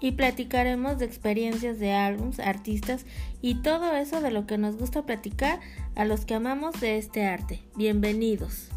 Y platicaremos de experiencias de álbums, artistas y todo eso de lo que nos gusta platicar a los que amamos de este arte. Bienvenidos.